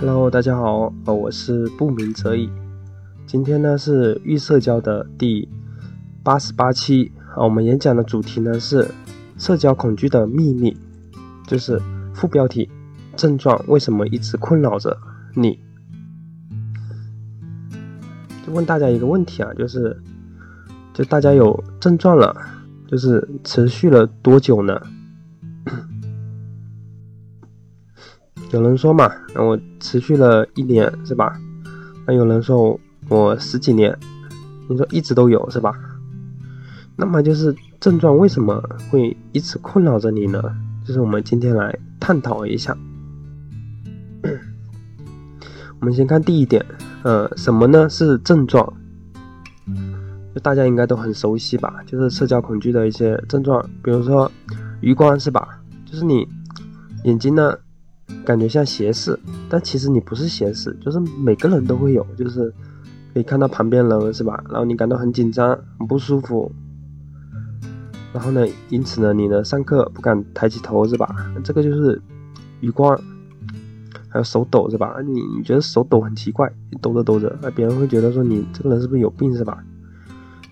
Hello，大家好，呃，我是不鸣则已。今天呢是预社交的第八十八期啊，我们演讲的主题呢是社交恐惧的秘密，就是副标题症状为什么一直困扰着你？就问大家一个问题啊，就是就大家有症状了，就是持续了多久呢？有人说嘛，我持续了一年，是吧？那有人说我十几年，你说一直都有，是吧？那么就是症状为什么会一直困扰着你呢？就是我们今天来探讨一下。我们先看第一点，呃，什么呢？是症状？就大家应该都很熟悉吧？就是社交恐惧的一些症状，比如说余光，是吧？就是你眼睛呢？感觉像斜视，但其实你不是斜视，就是每个人都会有，就是可以看到旁边人是吧？然后你感到很紧张、很不舒服，然后呢，因此呢，你呢上课不敢抬起头是吧？这个就是余光，还有手抖是吧？你你觉得手抖很奇怪，抖着抖着，那别人会觉得说你这个人是不是有病是吧？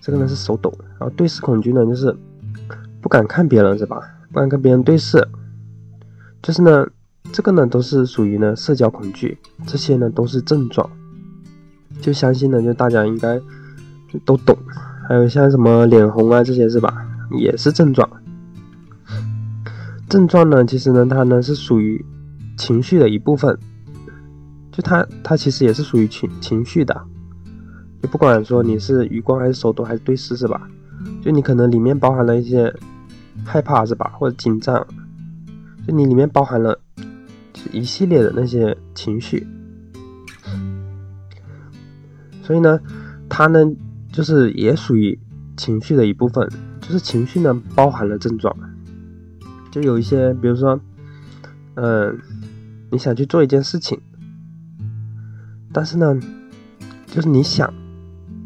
这个人是手抖，然后对视恐惧呢，就是不敢看别人是吧？不敢跟别人对视，就是呢。这个呢都是属于呢社交恐惧，这些呢都是症状，就相信呢就大家应该都懂。还有像什么脸红啊这些是吧，也是症状。症状呢其实呢它呢是属于情绪的一部分，就它它其实也是属于情情绪的，就不管说你是余光还是手抖还是对视是吧，就你可能里面包含了一些害怕是吧，或者紧张，就你里面包含了。一系列的那些情绪，所以呢，它呢就是也属于情绪的一部分，就是情绪呢包含了症状，就有一些，比如说，嗯，你想去做一件事情，但是呢，就是你想，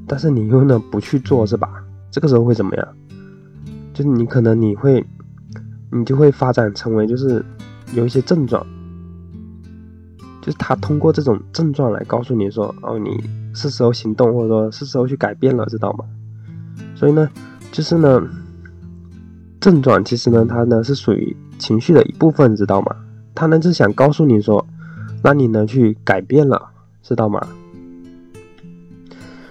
但是你又呢不去做，是吧？这个时候会怎么样？就是你可能你会，你就会发展成为就是有一些症状。就是他通过这种症状来告诉你说，哦，你是时候行动，或者说是时候去改变了，知道吗？所以呢，就是呢，症状其实呢，它呢是属于情绪的一部分，知道吗？他呢是想告诉你说，让你呢去改变了，知道吗？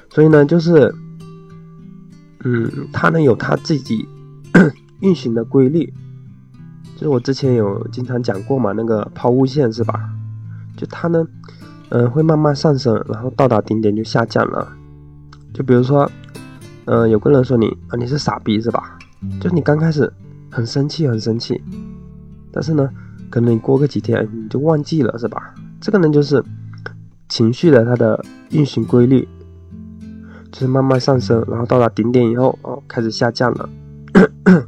所以呢，就是，嗯，他呢有他自己 运行的规律，就是我之前有经常讲过嘛，那个抛物线是吧？就它呢，嗯，会慢慢上升，然后到达顶点就下降了。就比如说，嗯，有个人说你啊，你是傻逼是吧？就是你刚开始很生气，很生气，但是呢，可能你过个几天你就忘记了是吧？这个呢就是情绪的它的运行规律，就是慢慢上升，然后到达顶点以后哦，开始下降了。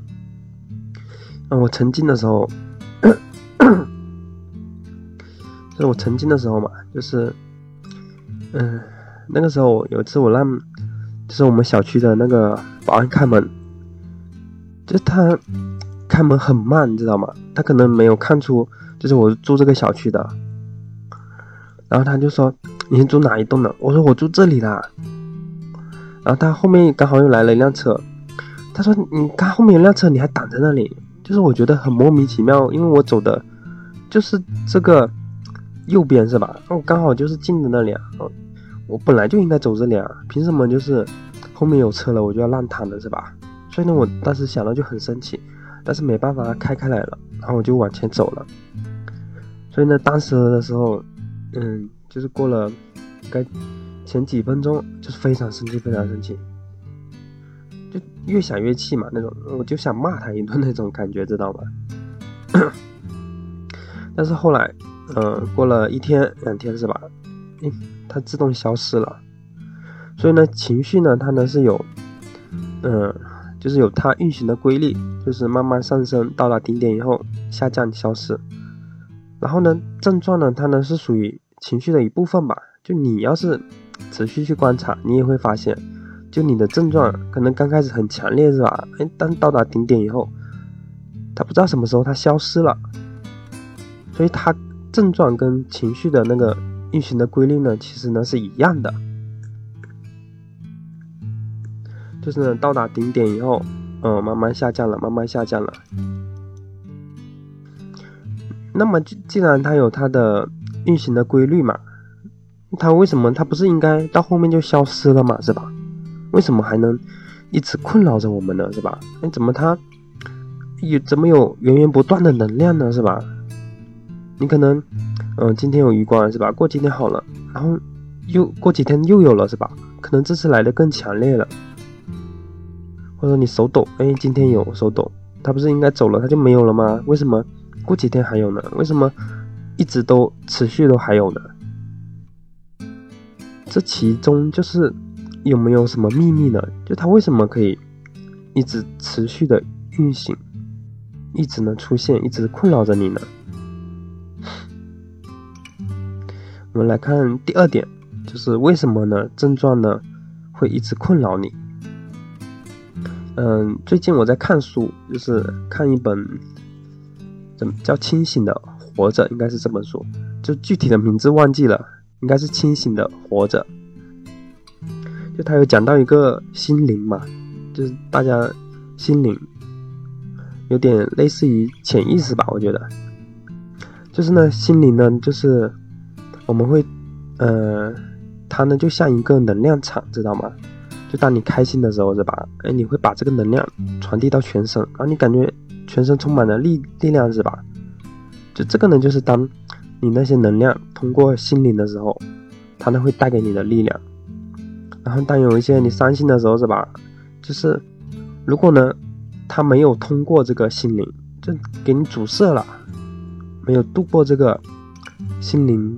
那我曾经的时候。就我曾经的时候嘛，就是，嗯，那个时候有一次我让，就是我们小区的那个保安开门，就他开门很慢，你知道吗？他可能没有看出，就是我住这个小区的，然后他就说：“你是住哪一栋的？”我说：“我住这里的。”然后他后面刚好又来了一辆车，他说：“你看后面有辆车，你还挡在那里？”就是我觉得很莫名其妙，因为我走的，就是这个。右边是吧？哦刚好就是近的那里啊。哦我本来就应该走这里啊，凭什么就是后面有车了我就要让他的是吧？所以呢，我当时想到就很生气，但是没办法，开开来了，然后我就往前走了。所以呢，当时的时候，嗯，就是过了该前几分钟，就是非常生气，非常生气，就越想越气嘛那种，我就想骂他一顿那种感觉，知道吗？但是后来。嗯，过了一天两天是吧？哎，它自动消失了。所以呢，情绪呢，它呢是有，嗯，就是有它运行的规律，就是慢慢上升，到达顶点以后下降消失。然后呢，症状呢，它呢是属于情绪的一部分吧。就你要是持续去观察，你也会发现，就你的症状可能刚开始很强烈是吧？哎，但到达顶点以后，它不知道什么时候它消失了，所以它。症状跟情绪的那个运行的规律呢，其实呢是一样的，就是呢到达顶点以后，嗯，慢慢下降了，慢慢下降了。那么既既然它有它的运行的规律嘛，它为什么它不是应该到后面就消失了嘛，是吧？为什么还能一直困扰着我们呢，是吧？哎，怎么它有怎么有源源不断的能量呢，是吧？你可能，嗯，今天有余光是吧？过几天好了，然后又过几天又有了是吧？可能这次来的更强烈了，或者你手抖，哎，今天有手抖，它不是应该走了，它就没有了吗？为什么？过几天还有呢？为什么一直都持续都还有呢？这其中就是有没有什么秘密呢？就它为什么可以一直持续的运行，一直呢出现，一直困扰着你呢？我们来看第二点，就是为什么呢？症状呢会一直困扰你？嗯，最近我在看书，就是看一本。怎么叫清醒的活着？应该是这本书，就具体的名字忘记了，应该是清醒的活着。就他有讲到一个心灵嘛，就是大家心灵有点类似于潜意识吧，我觉得。就是呢，心灵呢，就是我们会，呃，它呢就像一个能量场，知道吗？就当你开心的时候，是吧？哎，你会把这个能量传递到全身，然后你感觉。全身充满了力力量是吧？就这个呢，就是当你那些能量通过心灵的时候，它呢会带给你的力量。然后当有一些你伤心的时候是吧？就是如果呢，它没有通过这个心灵，就给你阻塞了，没有度过这个心灵，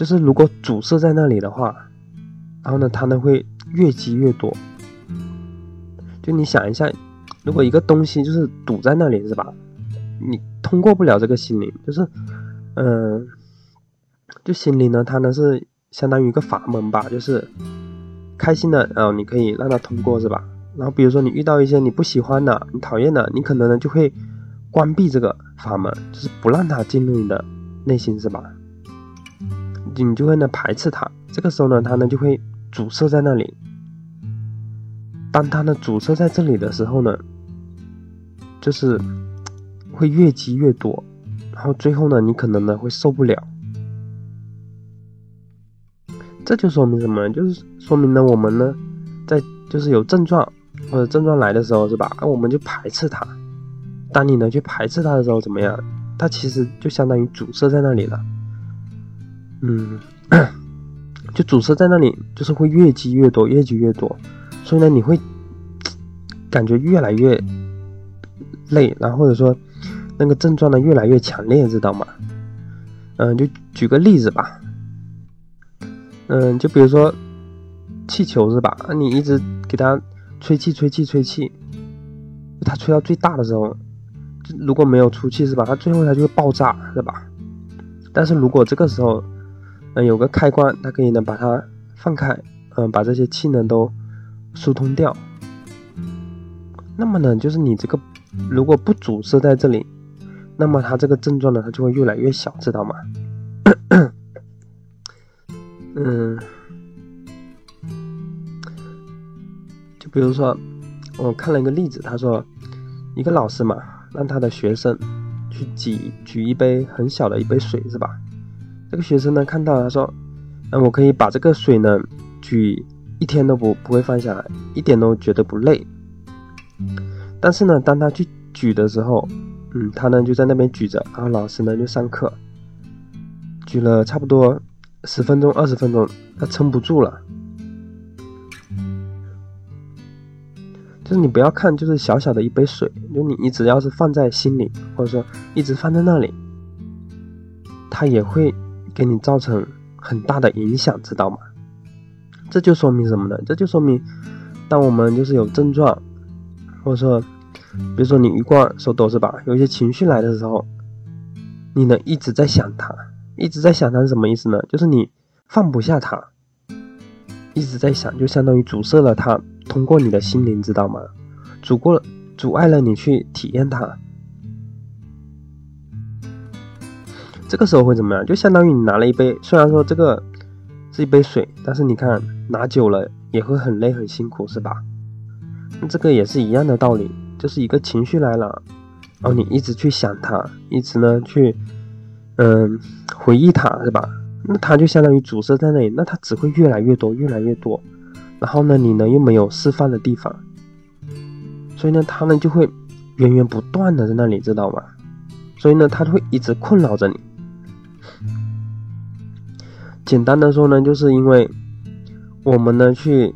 就是如果阻塞在那里的话，然后呢，它呢会越积越多。就你想一下。如果一个东西就是堵在那里，是吧？你通过不了这个心灵，就是，嗯，就心灵呢，它呢是相当于一个阀门吧，就是开心的，然后你可以让它通过，是吧？然后比如说你遇到一些你不喜欢的、你讨厌的，你可能呢就会关闭这个阀门，就是不让它进入你的内心，是吧？你就会呢排斥它，这个时候呢，它呢就会阻塞在那里。当它呢阻塞在这里的时候呢，就是会越积越多，然后最后呢，你可能呢会受不了。这就说明什么？就是说明呢，我们呢，在就是有症状或者症状来的时候，是吧？那我们就排斥它。当你呢去排斥它的时候，怎么样？它其实就相当于阻塞在那里了。嗯，就阻塞在那里，就是会越积越多，越积越多。所以呢，你会感觉越来越累，然后或者说那个症状呢越来越强烈，知道吗？嗯，就举个例子吧。嗯，就比如说气球是吧？你一直给它吹气、吹气、吹气，它吹到最大的时候，如果没有出气是吧？它最后它就会爆炸，是吧？但是如果这个时候嗯有个开关，它可以呢把它放开，嗯，把这些气呢都。疏通掉，那么呢，就是你这个如果不阻塞在这里，那么它这个症状呢，它就会越来越小，知道吗？嗯，就比如说，我看了一个例子，他说，一个老师嘛，让他的学生去挤举一杯很小的一杯水，是吧？这个学生呢，看到他说，嗯，我可以把这个水呢举。一天都不不会放下来，一点都觉得不累。但是呢，当他去举的时候，嗯，他呢就在那边举着，然后老师呢就上课，举了差不多十分钟、二十分钟，他撑不住了。就是你不要看，就是小小的一杯水，就你你只要是放在心里，或者说一直放在那里，它也会给你造成很大的影响，知道吗？这就说明什么呢？这就说明，当我们就是有症状，或者说，比如说你一贯手抖是吧？有一些情绪来的时候，你呢一直在想它，一直在想它是什么意思呢？就是你放不下它，一直在想，就相当于阻塞了它通过你的心灵，知道吗？阻过阻碍了你去体验它。这个时候会怎么样？就相当于你拿了一杯，虽然说这个是一杯水，但是你看拿久了也会很累很辛苦，是吧？这个也是一样的道理，就是一个情绪来了，然后你一直去想它，一直呢去嗯回忆它，是吧？那它就相当于阻塞在那里，那它只会越来越多，越来越多。然后呢，你呢又没有释放的地方，所以呢，它呢就会源源不断的在那里，知道吗？所以呢，它会一直困扰着你。简单的说呢，就是因为我们呢去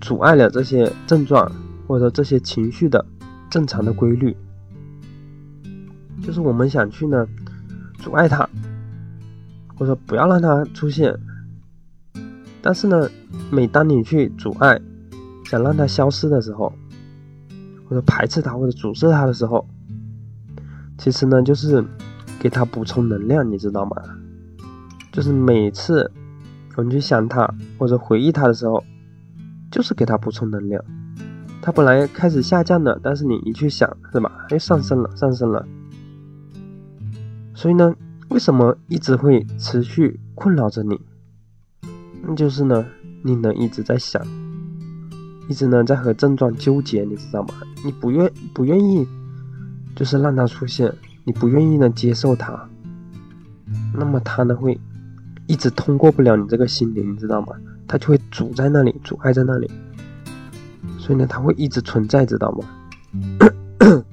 阻碍了这些症状或者这些情绪的正常的规律，就是我们想去呢阻碍它，或者不要让它出现。但是呢，每当你去阻碍、想让它消失的时候，或者排斥它或者阻塞它的时候，其实呢就是给它补充能量，你知道吗？就是每次我们去想它或者回忆它的时候，就是给它补充能量。它本来开始下降的，但是你一去想，是吧？又上升了，上升了。所以呢，为什么一直会持续困扰着你？那就是呢，你呢一直在想，一直呢在和症状纠结，你知道吗？你不愿不愿意，就是让它出现，你不愿意呢接受它，那么它呢会。一直通过不了你这个心灵，你知道吗？它就会阻在那里，阻碍在那里，所以呢，它会一直存在，知道吗？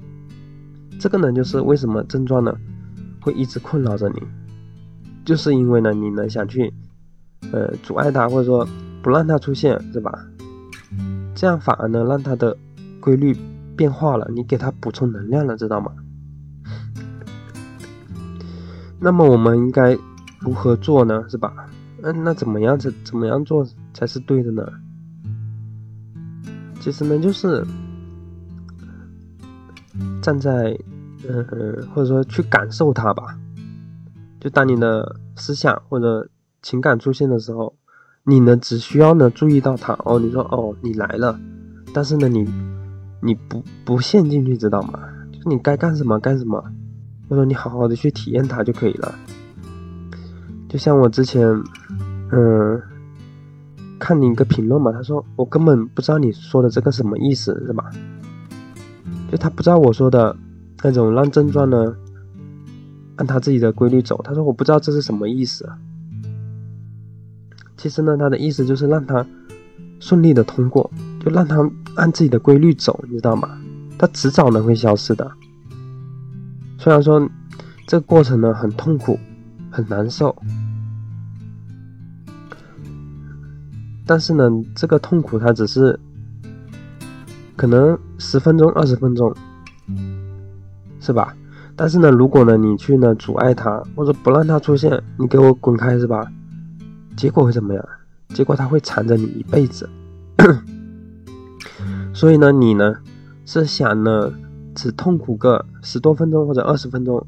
这个呢，就是为什么症状呢会一直困扰着你，就是因为呢，你呢想去呃阻碍它，或者说不让它出现，是吧？这样反而呢让它的规律变化了，你给它补充能量了，知道吗？那么我们应该。如何做呢？是吧？嗯，那怎么样子怎么样做才是对的呢？其实呢，就是站在嗯，或者说去感受它吧。就当你的思想或者情感出现的时候，你呢只需要呢注意到它。哦，你说哦，你来了，但是呢，你你不不陷进去，知道吗？就是你该干什么干什么，或者你好好的去体验它就可以了。就像我之前，嗯，看你一个评论嘛，他说我根本不知道你说的这个什么意思，是吧？就他不知道我说的那种让症状呢按他自己的规律走，他说我不知道这是什么意思。其实呢，他的意思就是让他顺利的通过，就让他按自己的规律走，你知道吗？他迟早呢会消失的。虽然说这个过程呢很痛苦，很难受。但是呢，这个痛苦它只是可能十分钟、二十分钟，是吧？但是呢，如果呢你去呢阻碍它，或者不让它出现，你给我滚开，是吧？结果会怎么样？结果它会缠着你一辈子。所以呢，你呢是想呢只痛苦个十多分钟或者二十分钟，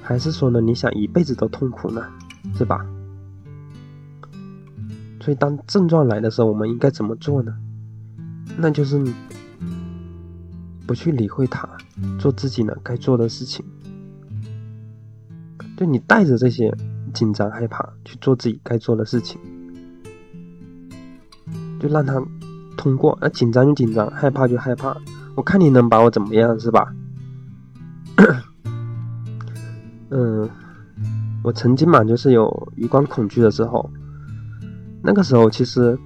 还是说呢你想一辈子都痛苦呢？是吧？所以，当症状来的时候，我们应该怎么做呢？那就是不去理会它，做自己呢该做的事情。就你带着这些紧张、害怕去做自己该做的事情，就让他通过。那紧张就紧张，害怕就害怕。我看你能把我怎么样，是吧？嗯，我曾经嘛，就是有余光恐惧的时候。那个时候，其实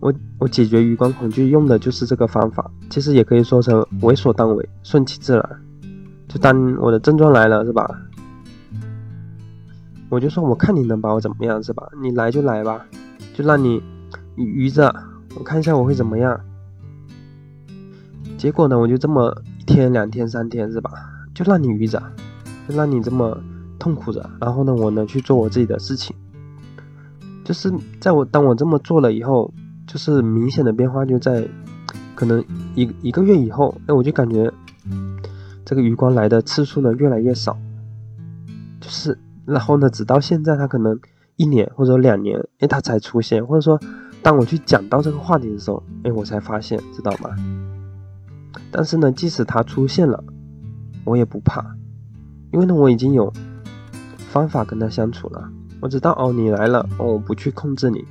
我我解决余光恐惧用的就是这个方法，其实也可以说成为所当为，顺其自然。就当我的症状来了，是吧？我就说，我看你能把我怎么样，是吧？你来就来吧，就让你余着，我看一下我会怎么样。结果呢，我就这么一天、两天、三天，是吧？就让你余着，就让你这么痛苦着。然后呢，我呢去做我自己的事情。就是在我当我这么做了以后，就是明显的变化就在可能一一个月以后，哎，我就感觉这个余光来的次数呢越来越少，就是然后呢，直到现在它可能一年或者两年，哎，它才出现，或者说当我去讲到这个话题的时候，哎，我才发现，知道吗？但是呢，即使它出现了，我也不怕，因为呢，我已经有方法跟他相处了。我知道哦，你来了哦，我不去控制你，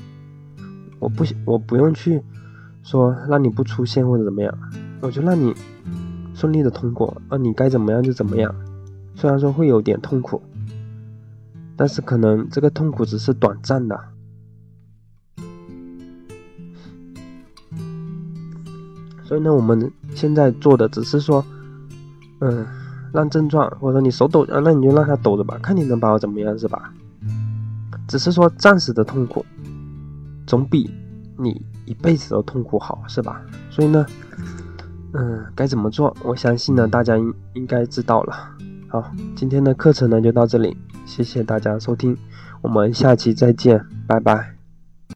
我不我不用去说让你不出现或者怎么样，我就让你顺利的通过啊，你该怎么样就怎么样。虽然说会有点痛苦，但是可能这个痛苦只是短暂的。所以呢，我们现在做的只是说，嗯，让症状或者说你手抖啊，那你就让它抖着吧，看你能把我怎么样是吧？只是说暂时的痛苦，总比你一辈子都痛苦好是吧？所以呢，嗯，该怎么做？我相信呢，大家应应该知道了。好，今天的课程呢就到这里，谢谢大家收听，我们下期再见，拜拜。